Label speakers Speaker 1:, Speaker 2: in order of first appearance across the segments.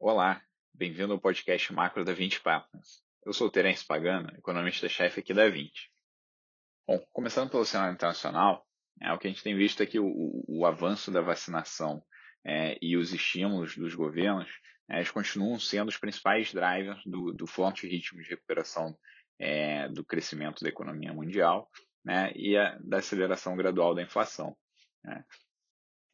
Speaker 1: Olá, bem-vindo ao podcast Macro da 20 Partners. Eu sou o Terence Pagano, economista-chefe aqui da 20. Bom, começando pelo cenário internacional, é, o que a gente tem visto é que o, o, o avanço da vacinação é, e os estímulos dos governos é, eles continuam sendo os principais drivers do, do forte ritmo de recuperação é, do crescimento da economia mundial né, e a, da aceleração gradual da inflação. Né.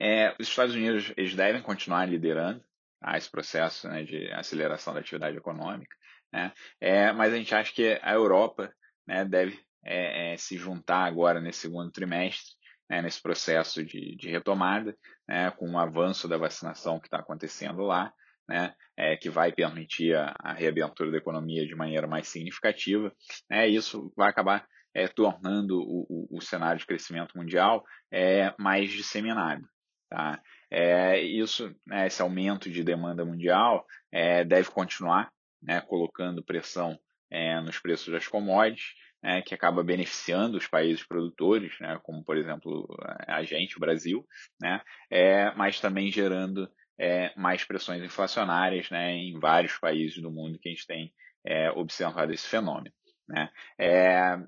Speaker 1: É, os Estados Unidos eles devem continuar liderando tá, esse processo né, de aceleração da atividade econômica, né, é, mas a gente acha que a Europa né, deve é, é se juntar agora nesse segundo trimestre, né, nesse processo de, de retomada, né, com o avanço da vacinação que está acontecendo lá, né, é, que vai permitir a, a, reabertura da economia de maneira mais significativa. Né, isso vai acabar é, tornando o, o, o, cenário de crescimento mundial é, mais disseminado. Tá? É, isso, né, esse aumento de demanda mundial é, deve continuar né, colocando pressão é, nos preços das commodities, né, que acaba beneficiando os países produtores, né, como por exemplo a gente, o Brasil, né, é, mas também gerando é, mais pressões inflacionárias né, em vários países do mundo que a gente tem é, observado esse fenômeno. Né. É,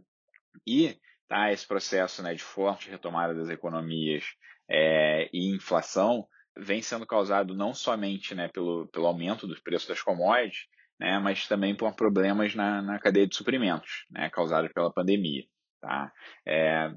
Speaker 1: e tá, esse processo né, de forte retomada das economias é, e inflação vem sendo causado não somente né, pelo, pelo aumento dos preços das commodities, né, mas também por problemas na, na cadeia de suprimentos, né, causados pela pandemia. Tá? É,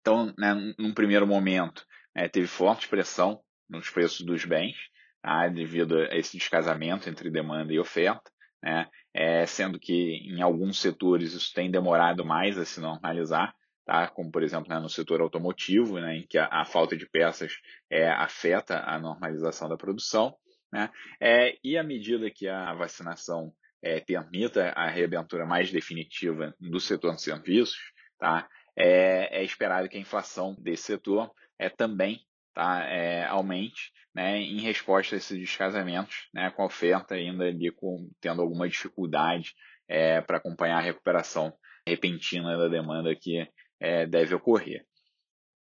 Speaker 1: então, né, num primeiro momento, né, teve forte pressão nos preços dos bens, tá, devido a esse descasamento entre demanda e oferta, né, é, sendo que em alguns setores isso tem demorado mais a se normalizar, tá, como por exemplo né, no setor automotivo, né, em que a, a falta de peças é, afeta a normalização da produção, né, é, e à medida que a vacinação é, permita a reabertura mais definitiva do setor de serviços, tá, é, é esperado que a inflação desse setor é, também tá, é, aumente né, em resposta a esses descasamentos, né, com a oferta ainda ali com, tendo alguma dificuldade é, para acompanhar a recuperação repentina da demanda que é, deve ocorrer.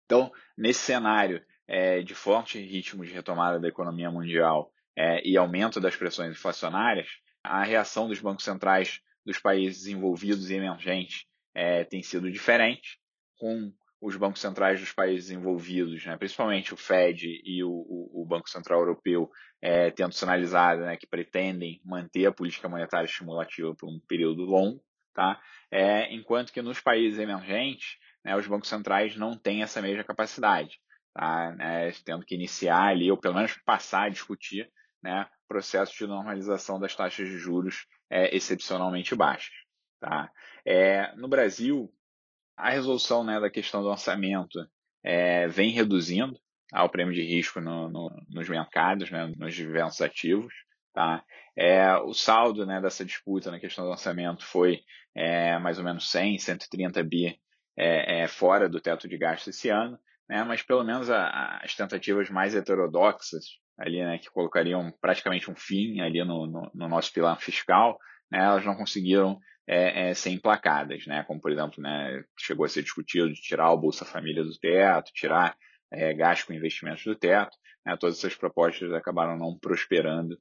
Speaker 1: Então, nesse cenário é, de forte ritmo de retomada da economia mundial é, e aumento das pressões inflacionárias, a reação dos bancos centrais dos países desenvolvidos e emergentes é, tem sido diferente, com os bancos centrais dos países envolvidos, né, principalmente o Fed e o, o, o Banco Central Europeu, é, tendo sinalizado né, que pretendem manter a política monetária estimulativa por um período longo, tá? É, enquanto que nos países emergentes, né, os bancos centrais não têm essa mesma capacidade, tá? É, tendo que iniciar ali, ou pelo menos passar a discutir, né, processo de normalização das taxas de juros é, excepcionalmente baixas. Tá? É, no Brasil, a resolução né, da questão do orçamento é, vem reduzindo tá, o prêmio de risco no, no, nos mercados, né, nos diversos ativos. Tá? É, o saldo né, dessa disputa na questão do orçamento foi é, mais ou menos 100, 130 bi é, é, fora do teto de gasto esse ano, né, mas pelo menos a, as tentativas mais heterodoxas, ali, né, que colocariam praticamente um fim ali no, no, no nosso pilar fiscal, né, elas não conseguiram é, é, ser emplacadas, né? Como, por exemplo, né, chegou a ser discutido de tirar o Bolsa Família do teto, tirar é, gasto com investimentos do teto, né? Todas essas propostas acabaram não prosperando,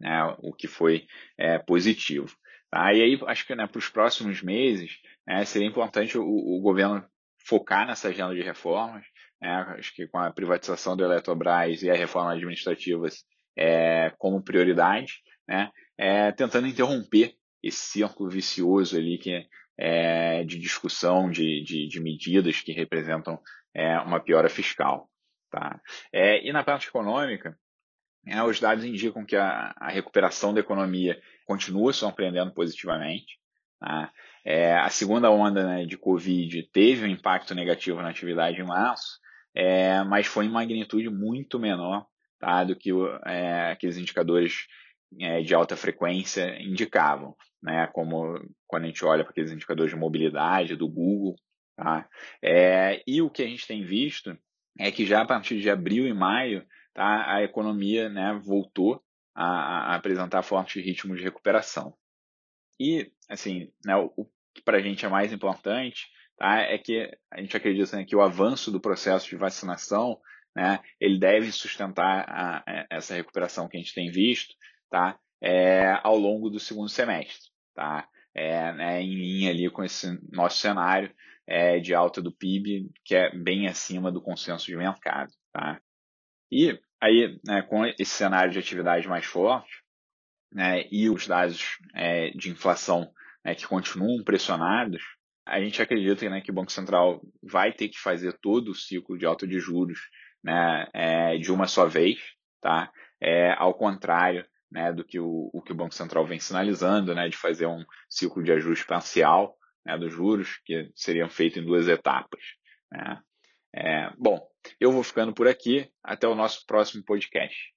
Speaker 1: né? O que foi é, positivo. Tá? E aí, acho que né, para os próximos meses, né, seria importante o, o, governo focar nessa agenda de reformas. Né? Acho que com a privatização do Eletrobras e a reforma administrativa é, como prioridade, né? É, tentando interromper esse círculo vicioso ali que é, de discussão de, de, de, medidas que representam é, uma piora fiscal. Tá? É, e na parte econômica, é, os dados indicam que a, a, recuperação da economia continua surpreendendo positivamente. Tá? É, a segunda onda né, de Covid teve um impacto negativo na atividade em março, é, mas foi em magnitude muito menor tá, do que é, aqueles indicadores é, de alta frequência indicavam, né? Como quando a gente olha para aqueles indicadores de mobilidade do Google, tá? É, e o que a gente tem visto é que já a partir de abril e maio, tá? A economia, né? Voltou a, a apresentar forte ritmo de recuperação. E, assim, né, o que para a gente é mais importante tá, é que a gente acredita né, que o avanço do processo de vacinação né, ele deve sustentar a, a, essa recuperação que a gente tem visto, tá? É, ao longo do segundo semestre, tá? É, né, em linha ali com esse nosso cenário é, de alta do PIB, que é bem acima do consenso de mercado, tá? E aí, né, com esse cenário de atividade mais forte, né, e os dados é, de inflação né, que continuam pressionados, a gente acredita né, que o Banco Central vai ter que fazer todo o ciclo de alta de juros né, é, de uma só vez, tá? É, ao contrário né, do que o, o, que o Banco Central vem sinalizando, né, de fazer um ciclo de ajuste parcial né, dos juros, que seriam feitos em duas etapas. Né? É, bom, eu vou ficando por aqui. Até o nosso próximo podcast.